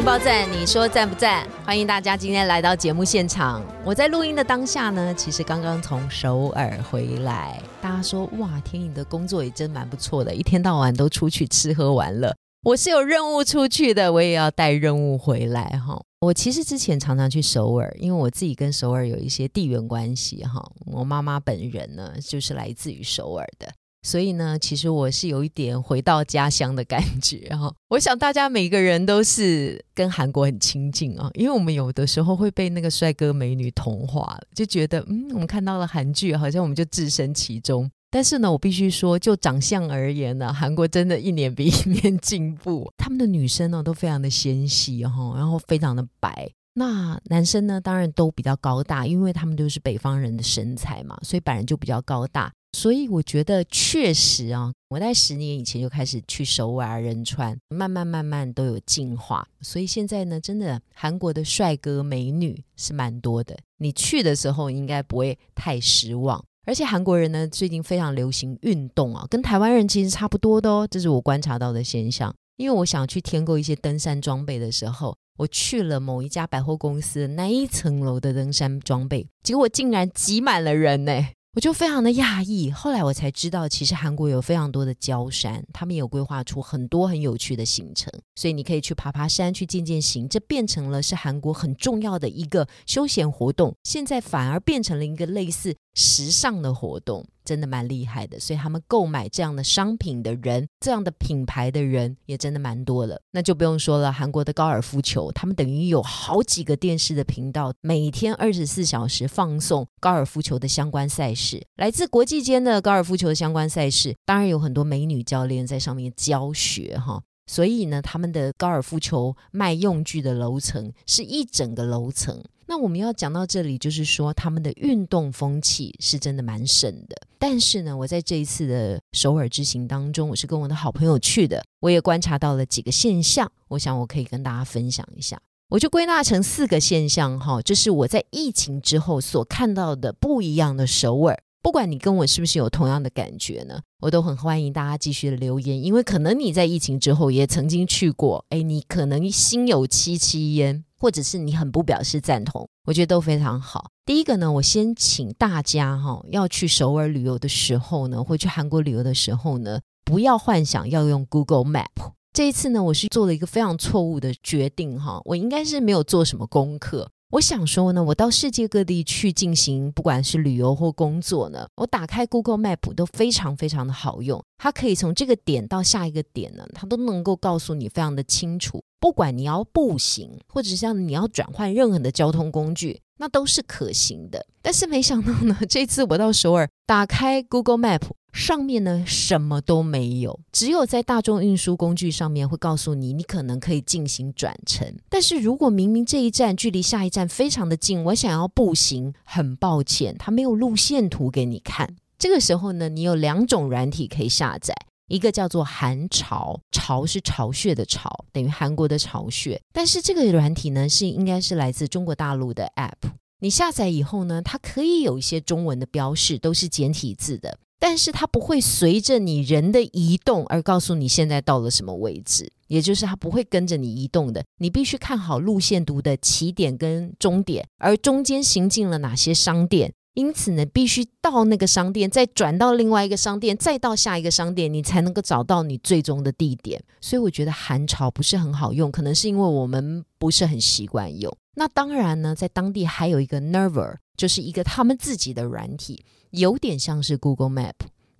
情报站，你说赞不赞？欢迎大家今天来到节目现场。我在录音的当下呢，其实刚刚从首尔回来。大家说哇，天意的工作也真蛮不错的，一天到晚都出去吃喝玩乐。我是有任务出去的，我也要带任务回来哈。我其实之前常常去首尔，因为我自己跟首尔有一些地缘关系哈。我妈妈本人呢，就是来自于首尔的，所以呢，其实我是有一点回到家乡的感觉哈。我想大家每个人都是跟韩国很亲近啊，因为我们有的时候会被那个帅哥美女同化，就觉得嗯，我们看到了韩剧，好像我们就置身其中。但是呢，我必须说，就长相而言呢，韩国真的一年比一年 进步。他们的女生呢都非常的纤细哈，然后非常的白。那男生呢，当然都比较高大，因为他们都是北方人的身材嘛，所以本人就比较高大。所以我觉得确实啊，我在十年以前就开始去首尔仁川，慢慢慢慢都有进化。所以现在呢，真的韩国的帅哥美女是蛮多的。你去的时候应该不会太失望。而且韩国人呢，最近非常流行运动啊，跟台湾人其实差不多的哦，这是我观察到的现象。因为我想去添购一些登山装备的时候，我去了某一家百货公司那一层楼的登山装备，结果竟然挤满了人呢。我就非常的讶异，后来我才知道，其实韩国有非常多的郊山，他们有规划出很多很有趣的行程，所以你可以去爬爬山，去健健行，这变成了是韩国很重要的一个休闲活动。现在反而变成了一个类似时尚的活动。真的蛮厉害的，所以他们购买这样的商品的人，这样的品牌的人也真的蛮多了。那就不用说了，韩国的高尔夫球，他们等于有好几个电视的频道，每天二十四小时放送高尔夫球的相关赛事，来自国际间的高尔夫球相关赛事，当然有很多美女教练在上面教学哈。所以呢，他们的高尔夫球卖用具的楼层是一整个楼层。那我们要讲到这里，就是说他们的运动风气是真的蛮盛的。但是呢，我在这一次的首尔之行当中，我是跟我的好朋友去的，我也观察到了几个现象，我想我可以跟大家分享一下。我就归纳成四个现象哈，这是我在疫情之后所看到的不一样的首尔。不管你跟我是不是有同样的感觉呢，我都很欢迎大家继续的留言，因为可能你在疫情之后也曾经去过，哎，你可能心有戚戚焉，或者是你很不表示赞同，我觉得都非常好。第一个呢，我先请大家哈，要去首尔旅游的时候呢，或去韩国旅游的时候呢，不要幻想要用 Google Map。这一次呢，我是做了一个非常错误的决定哈，我应该是没有做什么功课。我想说呢，我到世界各地去进行，不管是旅游或工作呢，我打开 Google Map 都非常非常的好用。它可以从这个点到下一个点呢，它都能够告诉你非常的清楚。不管你要步行，或者像你要转换任何的交通工具，那都是可行的。但是没想到呢，这次我到首尔，打开 Google Map。上面呢什么都没有，只有在大众运输工具上面会告诉你，你可能可以进行转乘。但是如果明明这一站距离下一站非常的近，我想要步行，很抱歉，它没有路线图给你看。这个时候呢，你有两种软体可以下载，一个叫做韩潮”，“潮是巢穴的巢，等于韩国的巢穴。但是这个软体呢，是应该是来自中国大陆的 App。你下载以后呢，它可以有一些中文的标示，都是简体字的。但是它不会随着你人的移动而告诉你现在到了什么位置，也就是它不会跟着你移动的。你必须看好路线图的起点跟终点，而中间行进了哪些商店。因此呢，必须到那个商店，再转到另外一个商店，再到下一个商店，你才能够找到你最终的地点。所以我觉得韩潮不是很好用，可能是因为我们不是很习惯用。那当然呢，在当地还有一个 Nerver，就是一个他们自己的软体。有点像是 Google Map，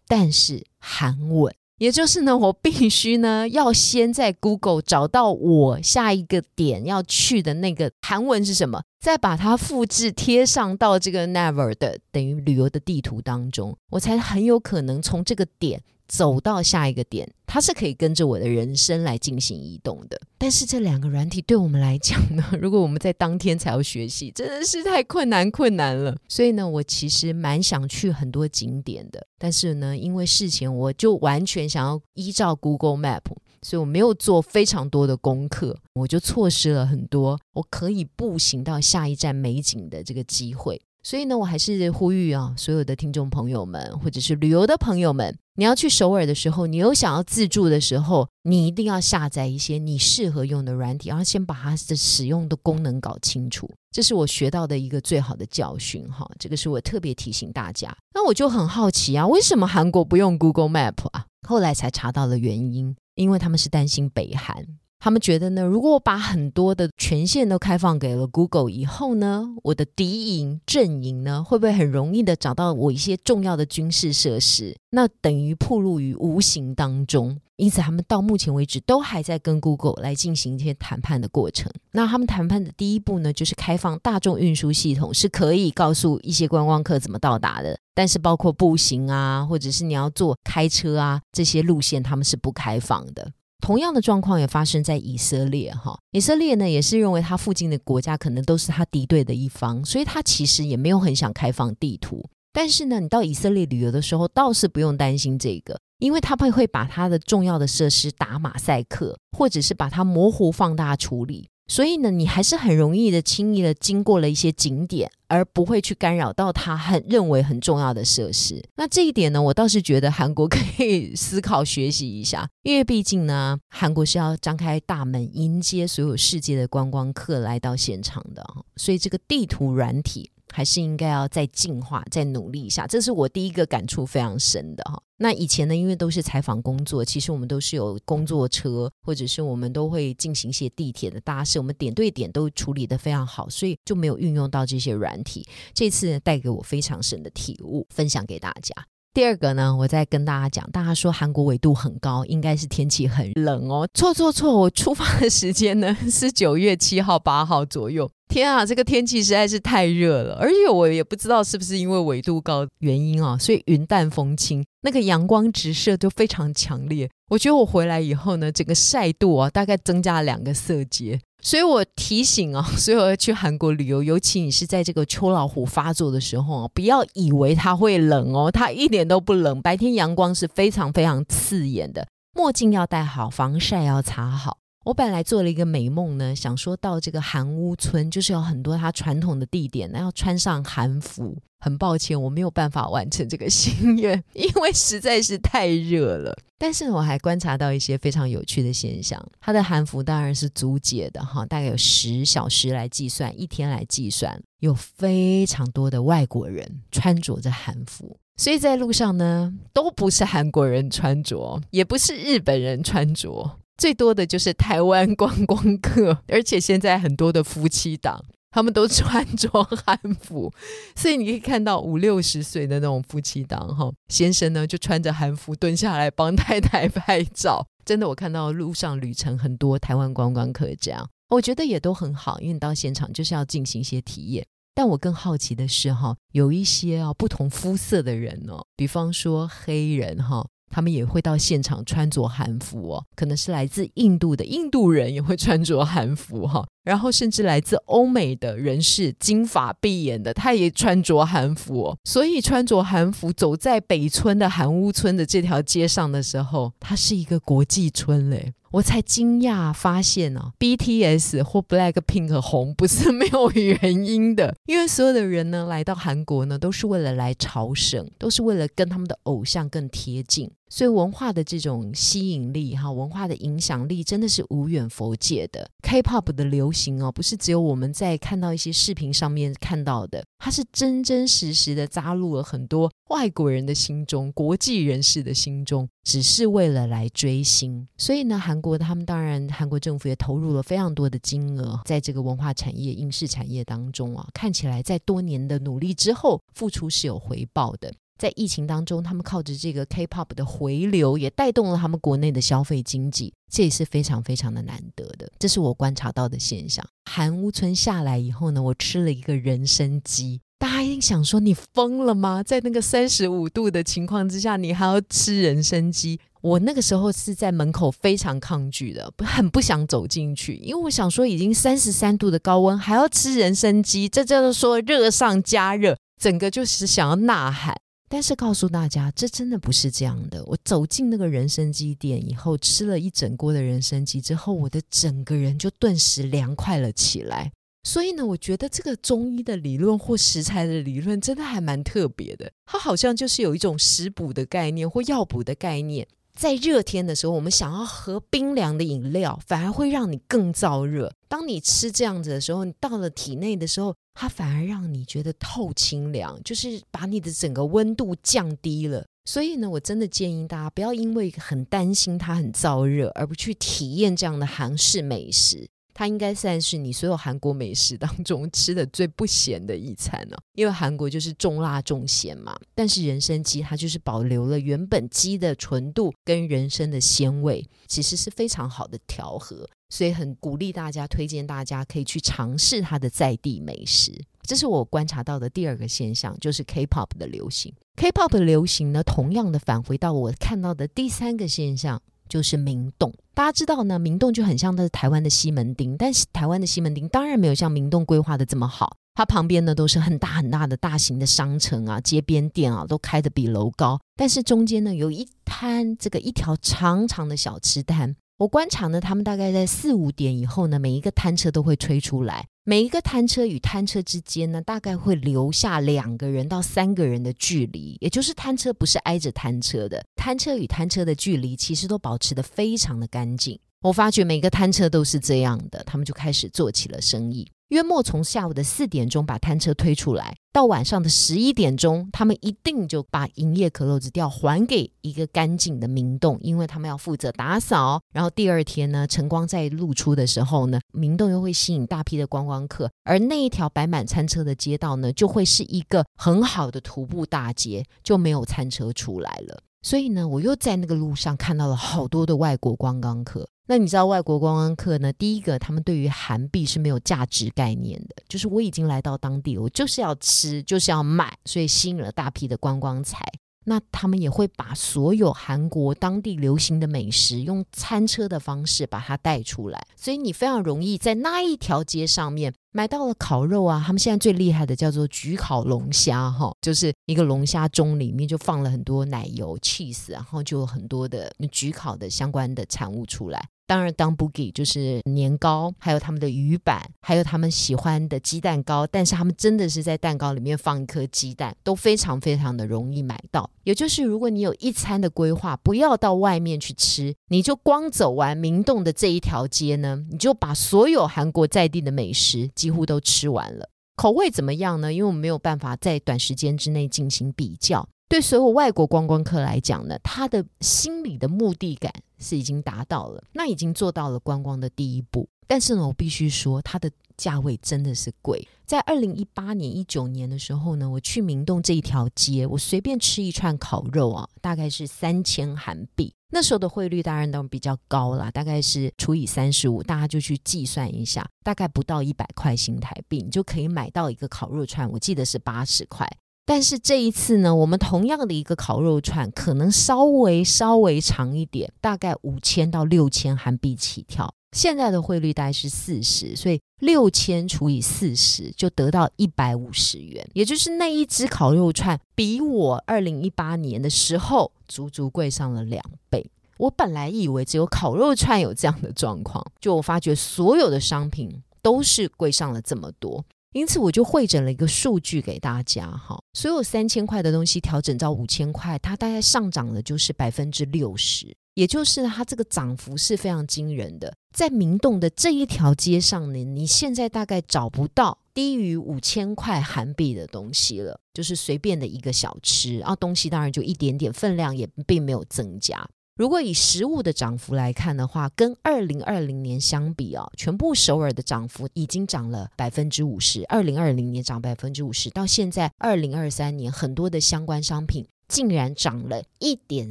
但是韩文，也就是呢，我必须呢要先在 Google 找到我下一个点要去的那个韩文是什么，再把它复制贴上到这个 Never 的等于旅游的地图当中，我才很有可能从这个点走到下一个点。它是可以跟着我的人生来进行移动的。但是这两个软体对我们来讲呢，如果我们在当天才要学习，真的是太困难困难了。所以呢，我其实蛮想去很多景点的，但是呢，因为事前我就完全想要依照 Google Map。所以我没有做非常多的功课，我就错失了很多我可以步行到下一站美景的这个机会。所以呢，我还是呼吁啊，所有的听众朋友们，或者是旅游的朋友们，你要去首尔的时候，你有想要自助的时候，你一定要下载一些你适合用的软体，然后先把它的使用的功能搞清楚。这是我学到的一个最好的教训哈。这个是我特别提醒大家。那我就很好奇啊，为什么韩国不用 Google Map 啊？后来才查到了原因。因为他们是担心北韩，他们觉得呢，如果我把很多的权限都开放给了 Google 以后呢，我的敌营阵营呢，会不会很容易的找到我一些重要的军事设施？那等于暴露于无形当中。因此，他们到目前为止都还在跟 Google 来进行一些谈判的过程。那他们谈判的第一步呢，就是开放大众运输系统，是可以告诉一些观光客怎么到达的。但是，包括步行啊，或者是你要坐开车啊这些路线，他们是不开放的。同样的状况也发生在以色列哈。以色列呢，也是认为他附近的国家可能都是他敌对的一方，所以他其实也没有很想开放地图。但是呢，你到以色列旅游的时候，倒是不用担心这个。因为他们会把它的重要的设施打马赛克，或者是把它模糊放大处理，所以呢，你还是很容易的、轻易的经过了一些景点，而不会去干扰到他很认为很重要的设施。那这一点呢，我倒是觉得韩国可以思考学习一下，因为毕竟呢，韩国是要张开大门迎接所有世界的观光客来到现场的，所以这个地图软体。还是应该要再进化、再努力一下，这是我第一个感触非常深的哈。那以前呢，因为都是采访工作，其实我们都是有工作车，或者是我们都会进行一些地铁的搭设，我们点对点都处理的非常好，所以就没有运用到这些软体。这次带给我非常深的体悟，分享给大家。第二个呢，我再跟大家讲，大家说韩国纬度很高，应该是天气很冷哦。错错错，我出发的时间呢是九月七号、八号左右。天啊，这个天气实在是太热了，而且我也不知道是不是因为纬度高原因啊，所以云淡风轻，那个阳光直射就非常强烈。我觉得我回来以后呢，整个晒度啊，大概增加了两个色阶。所以我提醒啊，所有去韩国旅游，尤其你是在这个秋老虎发作的时候啊，不要以为它会冷哦，它一点都不冷。白天阳光是非常非常刺眼的，墨镜要戴好，防晒要擦好。我本来做了一个美梦呢，想说到这个韩屋村，就是有很多它传统的地点，要穿上韩服。很抱歉，我没有办法完成这个心愿，因为实在是太热了。但是我还观察到一些非常有趣的现象。它的韩服当然是租借的哈，大概有十小时来计算，一天来计算，有非常多的外国人穿着着韩服，所以在路上呢，都不是韩国人穿着，也不是日本人穿着。最多的就是台湾观光客，而且现在很多的夫妻档，他们都穿着汉服，所以你可以看到五六十岁的那种夫妻档，哈，先生呢就穿着汉服蹲下来帮太太拍照。真的，我看到路上旅程很多台湾观光客这样，我觉得也都很好，因为到现场就是要进行一些体验。但我更好奇的是，哈，有一些啊不同肤色的人哦，比方说黑人，哈。他们也会到现场穿着韩服哦，可能是来自印度的印度人也会穿着韩服哈。然后甚至来自欧美的人士，金发碧眼的，他也穿着韩服哦。所以穿着韩服走在北村的韩屋村的这条街上的时候，它是一个国际村嘞。我才惊讶发现呢，BTS 或 Blackpink 红不是没有原因的，因为所有的人呢来到韩国呢，都是为了来朝圣，都是为了跟他们的偶像更贴近。所以文化的这种吸引力哈，文化的影响力真的是无远佛界的。K-pop 的流行哦，不是只有我们在看到一些视频上面看到的，它是真真实实的扎入了很多外国人的心中、国际人士的心中，只是为了来追星。所以呢，韩国他们当然，韩国政府也投入了非常多的金额在这个文化产业、影视产业当中啊。看起来在多年的努力之后，付出是有回报的。在疫情当中，他们靠着这个 K-pop 的回流，也带动了他们国内的消费经济，这也是非常非常的难得的。这是我观察到的现象。韩屋村下来以后呢，我吃了一个人参鸡。大家一定想说你疯了吗？在那个三十五度的情况之下，你还要吃人参鸡？我那个时候是在门口非常抗拒的，很不想走进去，因为我想说已经三十三度的高温还要吃人参鸡，这叫做说热上加热，整个就是想要呐喊。但是告诉大家，这真的不是这样的。我走进那个人参鸡店以后，吃了一整锅的人参鸡之后，我的整个人就顿时凉快了起来。所以呢，我觉得这个中医的理论或食材的理论真的还蛮特别的。它好像就是有一种食补的概念或药补的概念。在热天的时候，我们想要喝冰凉的饮料，反而会让你更燥热。当你吃这样子的时候，你到了体内的时候，它反而让你觉得透清凉，就是把你的整个温度降低了。所以呢，我真的建议大家不要因为很担心它很燥热，而不去体验这样的韩式美食。它应该算是你所有韩国美食当中 吃的最不咸的一餐呢，因为韩国就是重辣重咸嘛。但是人参鸡它就是保留了原本鸡的纯度跟人参的鲜味，其实是非常好的调和，所以很鼓励大家，推荐大家可以去尝试它的在地美食。这是我观察到的第二个现象，就是 K-pop 的流行。K-pop 的流行呢，同样的返回到我看到的第三个现象。就是明洞，大家知道呢，明洞就很像的台湾的西门町，但是台湾的西门町当然没有像明洞规划的这么好，它旁边呢都是很大很大的大型的商城啊，街边店啊都开的比楼高，但是中间呢有一摊这个一条长长的小吃摊。我观察呢，他们大概在四五点以后呢，每一个摊车都会吹出来，每一个摊车与摊车之间呢，大概会留下两个人到三个人的距离，也就是摊车不是挨着摊车的，摊车与摊车的距离其实都保持的非常的干净。我发觉每个摊车都是这样的，他们就开始做起了生意。约莫从下午的四点钟把摊车推出来，到晚上的十一点钟，他们一定就把营业可漏子调还给一个干净的明洞，因为他们要负责打扫。然后第二天呢，晨光再露出的时候呢，明洞又会吸引大批的观光客，而那一条摆满餐车的街道呢，就会是一个很好的徒步大街，就没有餐车出来了。所以呢，我又在那个路上看到了好多的外国观光客。那你知道外国观光客呢？第一个，他们对于韩币是没有价值概念的，就是我已经来到当地，我就是要吃，就是要买，所以吸引了大批的观光财。那他们也会把所有韩国当地流行的美食用餐车的方式把它带出来，所以你非常容易在那一条街上面买到了烤肉啊。他们现在最厉害的叫做焗烤龙虾，哈，就是一个龙虾盅里面就放了很多奶油、cheese，然后就有很多的焗烤的相关的产物出来。当然，当 boogie 就是年糕，还有他们的鱼板，还有他们喜欢的鸡蛋糕。但是他们真的是在蛋糕里面放一颗鸡蛋，都非常非常的容易买到。也就是如果你有一餐的规划，不要到外面去吃，你就光走完明洞的这一条街呢，你就把所有韩国在地的美食几乎都吃完了。口味怎么样呢？因为我们没有办法在短时间之内进行比较。对所有外国观光客来讲呢，他的心理的目的感是已经达到了，那已经做到了观光的第一步。但是呢，我必须说，它的价位真的是贵。在二零一八年、一九年的时候呢，我去明洞这一条街，我随便吃一串烤肉啊，大概是三千韩币。那时候的汇率当然都比较高啦，大概是除以三十五，大家就去计算一下，大概不到一百块新台币，你就可以买到一个烤肉串。我记得是八十块。但是这一次呢，我们同样的一个烤肉串，可能稍微稍微长一点，大概五千到六千韩币起跳。现在的汇率大概是四十，所以六千除以四十就得到一百五十元，也就是那一只烤肉串比我二零一八年的时候足足贵上了两倍。我本来以为只有烤肉串有这样的状况，就我发觉所有的商品都是贵上了这么多。因此，我就会诊了一个数据给大家哈，所有三千块的东西调整到五千块，它大概上涨了就是百分之六十，也就是它这个涨幅是非常惊人的。在明洞的这一条街上呢，你现在大概找不到低于五千块韩币的东西了，就是随便的一个小吃，然后东西当然就一点点，分量也并没有增加。如果以实物的涨幅来看的话，跟二零二零年相比啊，全部首尔的涨幅已经涨了百分之五十。二零二零年涨百分之五十，到现在二零二三年，很多的相关商品竟然涨了一点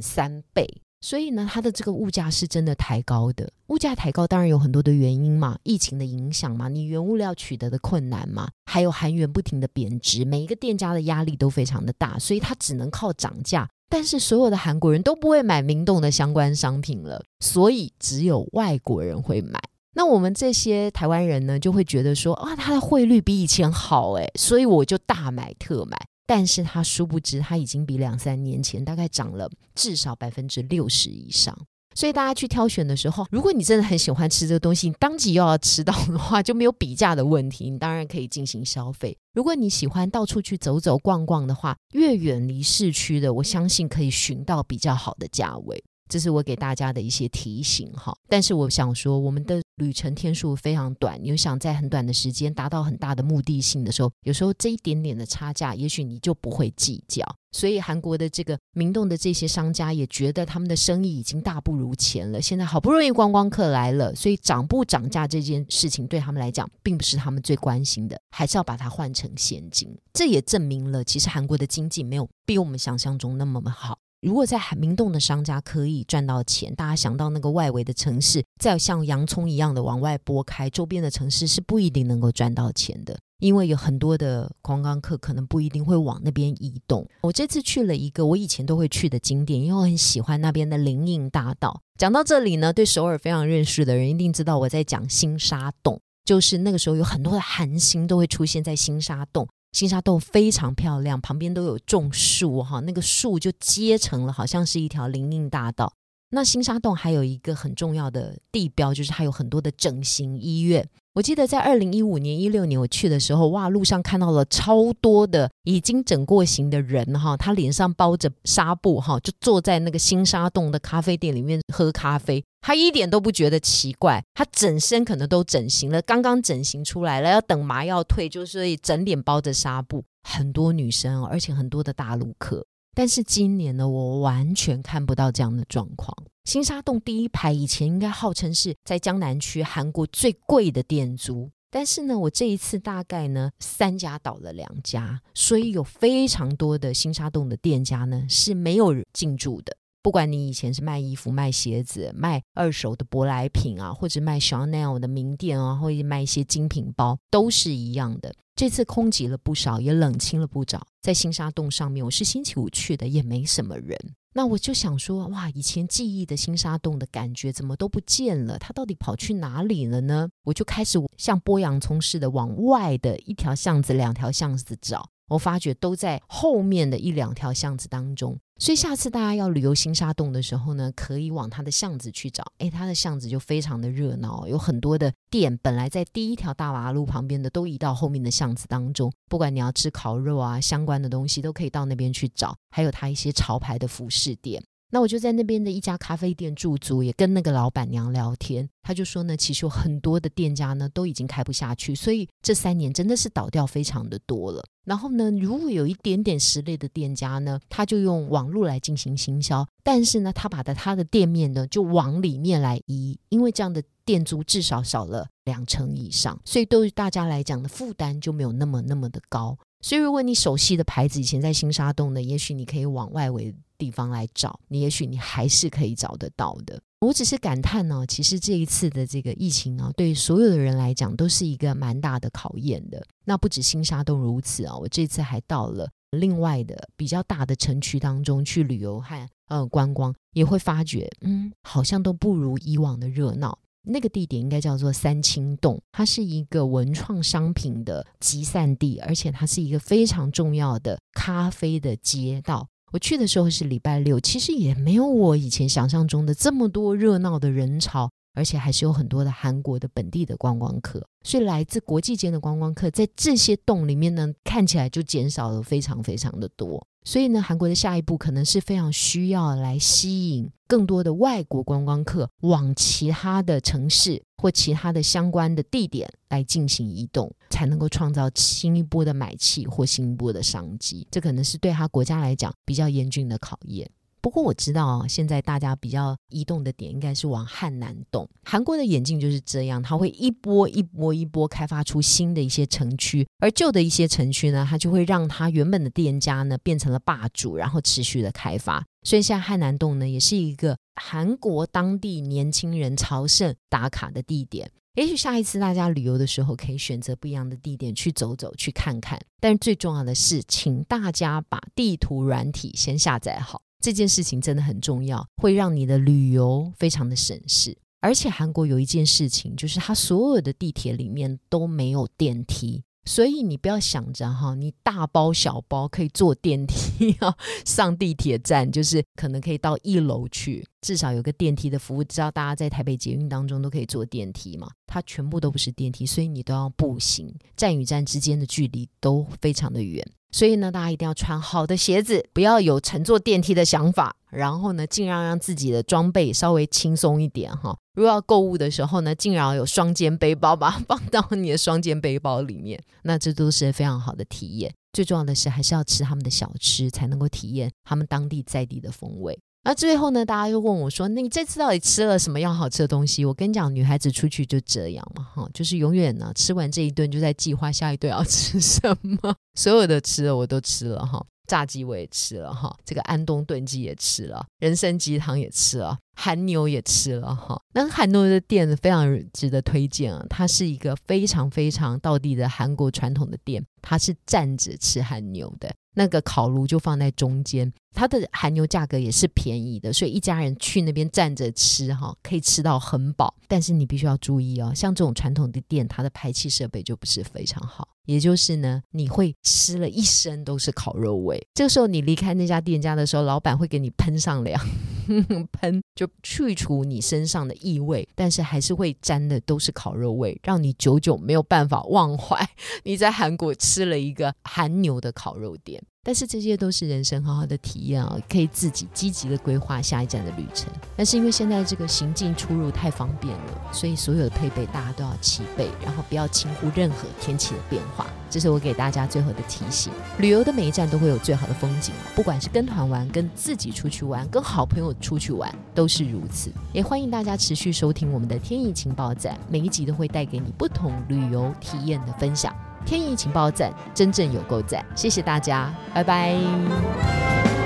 三倍。所以呢，它的这个物价是真的抬高的。物价抬高当然有很多的原因嘛，疫情的影响嘛，你原物料取得的困难嘛，还有韩元不停的贬值，每一个店家的压力都非常的大，所以它只能靠涨价。但是所有的韩国人都不会买明洞的相关商品了，所以只有外国人会买。那我们这些台湾人呢，就会觉得说啊，它的汇率比以前好诶，所以我就大买特买。但是他殊不知，它已经比两三年前大概涨了至少百分之六十以上。所以大家去挑选的时候，如果你真的很喜欢吃这个东西，你当即又要吃到的话，就没有比价的问题，你当然可以进行消费。如果你喜欢到处去走走逛逛的话，越远离市区的，我相信可以寻到比较好的价位。这是我给大家的一些提醒哈，但是我想说，我们的旅程天数非常短，你又想在很短的时间达到很大的目的性的时候，有时候这一点点的差价，也许你就不会计较。所以韩国的这个明洞的这些商家也觉得他们的生意已经大不如前了，现在好不容易观光客来了，所以涨不涨价这件事情对他们来讲，并不是他们最关心的，还是要把它换成现金。这也证明了，其实韩国的经济没有比我们想象中那么好。如果在海明洞的商家可以赚到钱，大家想到那个外围的城市，再像洋葱一样的往外拨开，周边的城市是不一定能够赚到钱的，因为有很多的观光客可能不一定会往那边移动。我这次去了一个我以前都会去的景点，因为我很喜欢那边的灵应大道。讲到这里呢，对首尔非常认识的人一定知道我在讲新沙洞，就是那个时候有很多的韩星都会出现在新沙洞。新沙洞非常漂亮，旁边都有种树哈，那个树就接成了，好像是一条林荫大道。那新沙洞还有一个很重要的地标，就是它有很多的整形医院。我记得在二零一五年、一六年我去的时候，哇，路上看到了超多的已经整过型的人哈，他脸上包着纱布哈，就坐在那个新沙洞的咖啡店里面喝咖啡，他一点都不觉得奇怪，他整身可能都整形了，刚刚整形出来了，要等麻药退，就是整脸包着纱布，很多女生，而且很多的大陆客。但是今年呢，我完全看不到这样的状况。新沙洞第一排以前应该号称是在江南区韩国最贵的店租，但是呢，我这一次大概呢三家倒了两家，所以有非常多的新沙洞的店家呢是没有进驻的。不管你以前是卖衣服、卖鞋子、卖二手的舶来品啊，或者卖 Chanel 的名店啊，或者卖一些精品包，都是一样的。这次空集了不少，也冷清了不少。在新沙洞上面，我是星期五去的，也没什么人。那我就想说，哇，以前记忆的新沙洞的感觉怎么都不见了？它到底跑去哪里了呢？我就开始像剥洋葱似的往外的一条巷子、两条巷子找。我发觉都在后面的一两条巷子当中，所以下次大家要旅游新沙洞的时候呢，可以往它的巷子去找。诶，它的巷子就非常的热闹，有很多的店，本来在第一条大马路旁边的，都移到后面的巷子当中。不管你要吃烤肉啊，相关的东西都可以到那边去找。还有它一些潮牌的服饰店。那我就在那边的一家咖啡店驻足，也跟那个老板娘聊天。他就说呢，其实有很多的店家呢都已经开不下去，所以这三年真的是倒掉非常的多了。然后呢，如果有一点点实力的店家呢，他就用网络来进行行销，但是呢，他把的他的店面呢就往里面来移，因为这样的店租至少少了两成以上，所以对于大家来讲的负担就没有那么那么的高。所以如果你熟悉的牌子以前在新沙洞呢，也许你可以往外围。地方来找你，也许你还是可以找得到的。我只是感叹呢，其实这一次的这个疫情啊，对所有的人来讲都是一个蛮大的考验的。那不止新沙都如此啊，我这次还到了另外的比较大的城区当中去旅游和呃观光，也会发觉，嗯，好像都不如以往的热闹。那个地点应该叫做三清洞，它是一个文创商品的集散地，而且它是一个非常重要的咖啡的街道。我去的时候是礼拜六，其实也没有我以前想象中的这么多热闹的人潮，而且还是有很多的韩国的本地的观光客，所以来自国际间的观光客在这些洞里面呢，看起来就减少了非常非常的多。所以呢，韩国的下一步可能是非常需要来吸引更多的外国观光客往其他的城市或其他的相关的地点来进行移动，才能够创造新一波的买气或新一波的商机。这可能是对他国家来讲比较严峻的考验。不过我知道啊，现在大家比较移动的点应该是往汉南洞。韩国的眼镜就是这样，它会一波一波一波开发出新的一些城区，而旧的一些城区呢，它就会让它原本的店家呢变成了霸主，然后持续的开发。所以现在汉南洞呢，也是一个韩国当地年轻人朝圣打卡的地点。也许下一次大家旅游的时候，可以选择不一样的地点去走走、去看看。但是最重要的是，请大家把地图软体先下载好，这件事情真的很重要，会让你的旅游非常的省事。而且韩国有一件事情，就是它所有的地铁里面都没有电梯。所以你不要想着哈，你大包小包可以坐电梯啊，上地铁站 就是可能可以到一楼去，至少有个电梯的服务。知道大家在台北捷运当中都可以坐电梯嘛？它全部都不是电梯，所以你都要步行，站与站之间的距离都非常的远。所以呢，大家一定要穿好的鞋子，不要有乘坐电梯的想法。然后呢，尽量让自己的装备稍微轻松一点哈。如果要购物的时候呢，尽量有双肩背包，把 它放到你的双肩背包里面。那这都是非常好的体验。最重要的是，还是要吃他们的小吃，才能够体验他们当地在地的风味。那最后呢，大家又问我说：“那你这次到底吃了什么样好吃的东西？”我跟你讲，女孩子出去就这样嘛，哈，就是永远呢，吃完这一顿就在计划下一顿要 吃什么。所有的吃的我都吃了哈，炸鸡我也吃了哈，这个安东炖鸡也吃了，人参鸡汤也吃了，韩牛也吃了哈。那韩牛的店非常值得推荐啊，它是一个非常非常道地的韩国传统的店，它是站着吃韩牛的。那个烤炉就放在中间，它的韩牛价格也是便宜的，所以一家人去那边站着吃哈，可以吃到很饱。但是你必须要注意哦，像这种传统的店，它的排气设备就不是非常好，也就是呢，你会吃了一身都是烤肉味。这个时候你离开那家店家的时候，老板会给你喷上凉，喷就去除你身上的异味，但是还是会沾的都是烤肉味，让你久久没有办法忘怀 你在韩国吃了一个韩牛的烤肉店。但是这些都是人生好好的体验啊，可以自己积极的规划下一站的旅程。但是因为现在这个行进出入太方便了，所以所有的配备大家都要齐备，然后不要轻忽任何天气的变化。这是我给大家最后的提醒。旅游的每一站都会有最好的风景，不管是跟团玩、跟自己出去玩、跟好朋友出去玩，都是如此。也欢迎大家持续收听我们的天意情报站，每一集都会带给你不同旅游体验的分享。天意情报站真正有够赞，谢谢大家，拜拜。